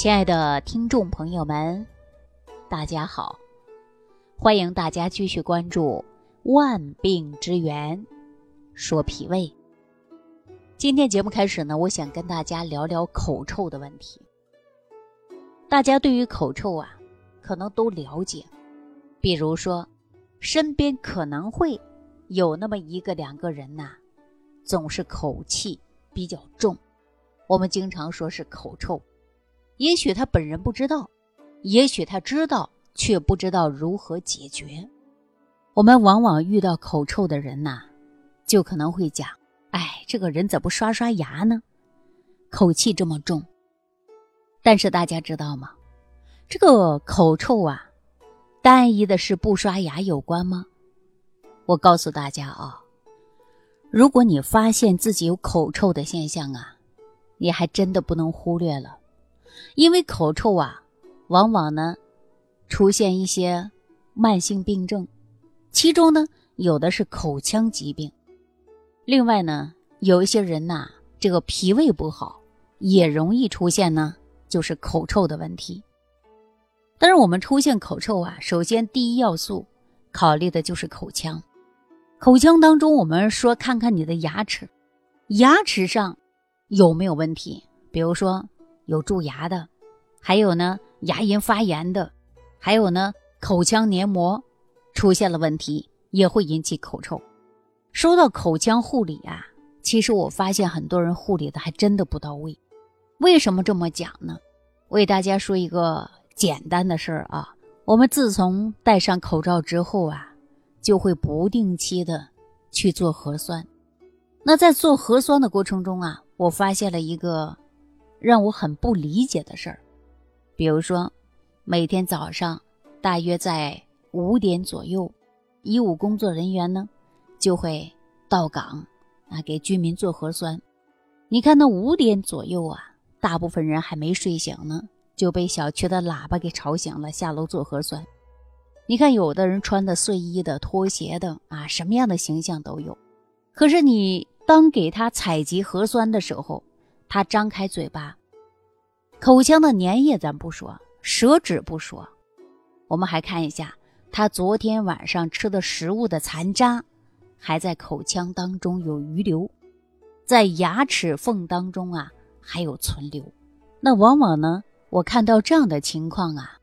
亲爱的听众朋友们，大家好！欢迎大家继续关注《万病之源》，说脾胃。今天节目开始呢，我想跟大家聊聊口臭的问题。大家对于口臭啊，可能都了解，比如说，身边可能会有那么一个两个人呐，总是口气比较重。我们经常说是口臭，也许他本人不知道，也许他知道却不知道如何解决。我们往往遇到口臭的人呐，就可能会讲：“哎，这个人怎么不刷刷牙呢？口气这么重。”但是大家知道吗？这个口臭啊，单一的是不刷牙有关吗？我告诉大家啊，如果你发现自己有口臭的现象啊，你还真的不能忽略了，因为口臭啊，往往呢出现一些慢性病症，其中呢有的是口腔疾病。另外呢，有一些人呐，这个脾胃不好，也容易出现呢，就是口臭的问题。但是我们出现口臭啊，首先第一要素考虑的就是口腔。口腔当中，我们说看看你的牙齿，牙齿上。有没有问题？比如说有蛀牙的，还有呢牙龈发炎的，还有呢口腔黏膜出现了问题，也会引起口臭。说到口腔护理啊，其实我发现很多人护理的还真的不到位。为什么这么讲呢？为大家说一个简单的事儿啊，我们自从戴上口罩之后啊，就会不定期的去做核酸。那在做核酸的过程中啊。我发现了一个让我很不理解的事儿，比如说，每天早上大约在五点左右，医务工作人员呢就会到岗啊，给居民做核酸。你看那五点左右啊，大部分人还没睡醒呢，就被小区的喇叭给吵醒了，下楼做核酸。你看有的人穿的睡衣的、拖鞋的啊，什么样的形象都有。可是你。当给他采集核酸的时候，他张开嘴巴，口腔的粘液咱不说，舌质不说，我们还看一下他昨天晚上吃的食物的残渣，还在口腔当中有余留，在牙齿缝当中啊还有存留。那往往呢，我看到这样的情况啊，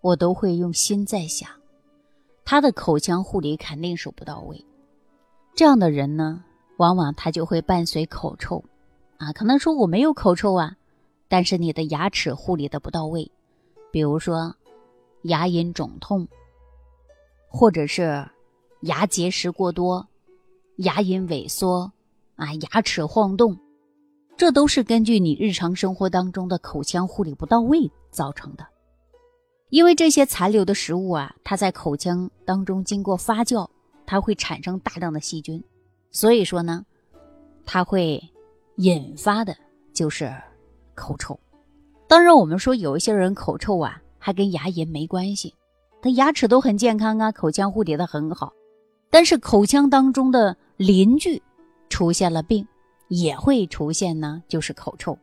我都会用心在想，他的口腔护理肯定是不到位。这样的人呢？往往他就会伴随口臭，啊，可能说我没有口臭啊，但是你的牙齿护理的不到位，比如说牙龈肿痛，或者是牙结石过多、牙龈萎缩啊、牙齿晃动，这都是根据你日常生活当中的口腔护理不到位造成的。因为这些残留的食物啊，它在口腔当中经过发酵，它会产生大量的细菌。所以说呢，它会引发的就是口臭。当然，我们说有一些人口臭啊，还跟牙龈没关系，他牙齿都很健康啊，口腔护理的很好。但是口腔当中的邻居出现了病，也会出现呢，就是口臭。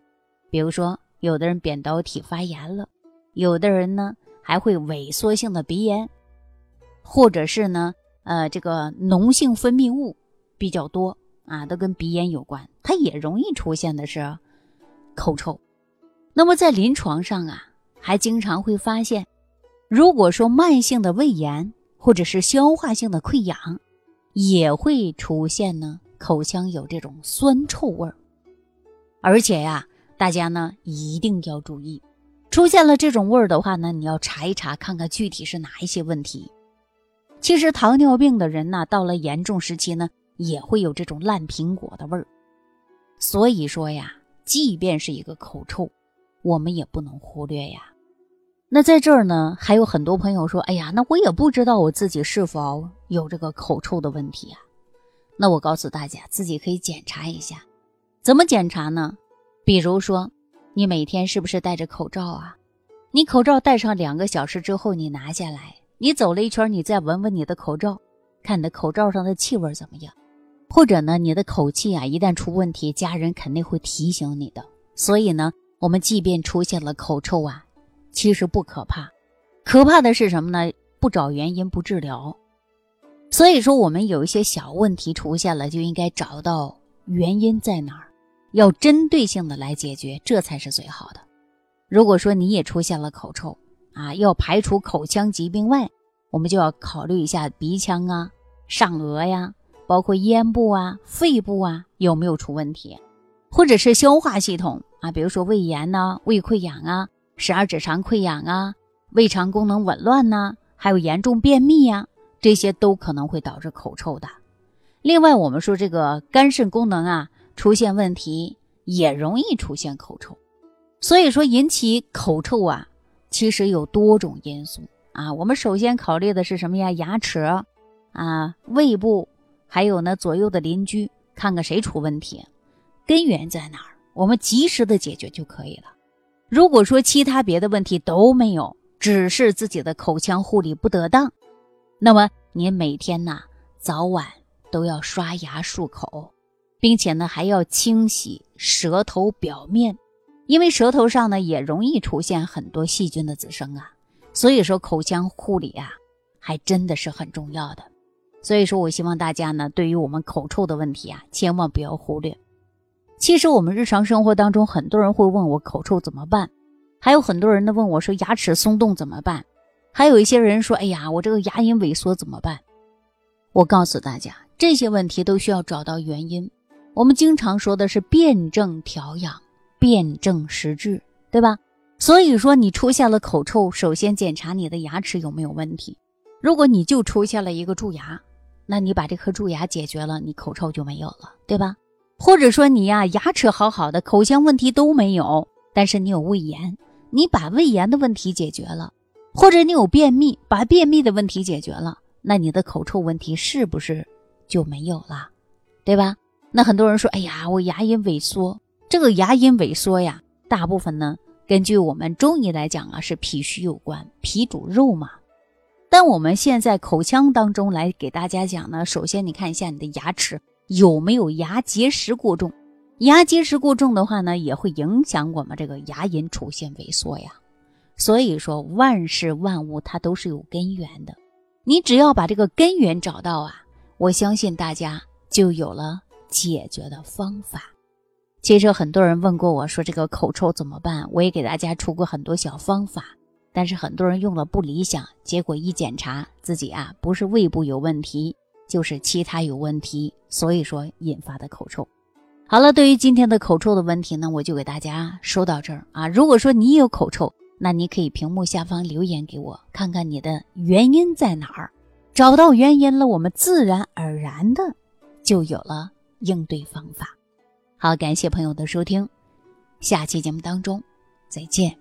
比如说，有的人扁桃体发炎了，有的人呢还会萎缩性的鼻炎，或者是呢，呃，这个脓性分泌物。比较多啊，都跟鼻炎有关，它也容易出现的是口臭。那么在临床上啊，还经常会发现，如果说慢性的胃炎或者是消化性的溃疡，也会出现呢口腔有这种酸臭味儿。而且呀，大家呢一定要注意，出现了这种味儿的话呢，你要查一查，看看具体是哪一些问题。其实糖尿病的人呢，到了严重时期呢。也会有这种烂苹果的味儿，所以说呀，即便是一个口臭，我们也不能忽略呀。那在这儿呢，还有很多朋友说：“哎呀，那我也不知道我自己是否有这个口臭的问题啊。”那我告诉大家，自己可以检查一下。怎么检查呢？比如说，你每天是不是戴着口罩啊？你口罩戴上两个小时之后，你拿下来，你走了一圈，你再闻闻你的口罩，看你的口罩上的气味怎么样。或者呢，你的口气啊，一旦出问题，家人肯定会提醒你的。所以呢，我们即便出现了口臭啊，其实不可怕，可怕的是什么呢？不找原因不治疗。所以说，我们有一些小问题出现了，就应该找到原因在哪儿，要针对性的来解决，这才是最好的。如果说你也出现了口臭啊，要排除口腔疾病外，我们就要考虑一下鼻腔啊、上颚呀，包括咽部啊、肺部啊有没有出问题，或者是消化系统啊，比如说胃炎呐、胃溃疡啊、十二指肠溃疡啊、胃肠功能紊乱呐，还有严重便秘呀。这些都可能会导致口臭的。另外，我们说这个肝肾功能啊出现问题，也容易出现口臭。所以说，引起口臭啊，其实有多种因素啊。我们首先考虑的是什么呀？牙齿啊、胃部，还有呢左右的邻居，看看谁出问题，根源在哪儿，我们及时的解决就可以了。如果说其他别的问题都没有，只是自己的口腔护理不得当。那么您每天呢，早晚都要刷牙漱口，并且呢还要清洗舌头表面，因为舌头上呢也容易出现很多细菌的滋生啊。所以说口腔护理啊，还真的是很重要的。所以说我希望大家呢，对于我们口臭的问题啊，千万不要忽略。其实我们日常生活当中，很多人会问我口臭怎么办，还有很多人呢问我说牙齿松动怎么办。还有一些人说：“哎呀，我这个牙龈萎缩怎么办？”我告诉大家，这些问题都需要找到原因。我们经常说的是辨证调养，辨证施治，对吧？所以说，你出现了口臭，首先检查你的牙齿有没有问题。如果你就出现了一个蛀牙，那你把这颗蛀牙解决了，你口臭就没有了，对吧？或者说你呀，牙齿好好的，口腔问题都没有，但是你有胃炎，你把胃炎的问题解决了。或者你有便秘，把便秘的问题解决了，那你的口臭问题是不是就没有了，对吧？那很多人说，哎呀，我牙龈萎缩，这个牙龈萎缩呀，大部分呢，根据我们中医来讲啊，是脾虚有关，脾主肉嘛。但我们现在口腔当中来给大家讲呢，首先你看一下你的牙齿有没有牙结石过重，牙结石过重的话呢，也会影响我们这个牙龈出现萎缩呀。所以说，万事万物它都是有根源的，你只要把这个根源找到啊，我相信大家就有了解决的方法。其实很多人问过我说这个口臭怎么办，我也给大家出过很多小方法，但是很多人用了不理想，结果一检查自己啊不是胃部有问题，就是其他有问题，所以说引发的口臭。好了，对于今天的口臭的问题呢，我就给大家说到这儿啊。如果说你有口臭，那你可以屏幕下方留言给我，看看你的原因在哪儿。找到原因了，我们自然而然的就有了应对方法。好，感谢朋友的收听，下期节目当中再见。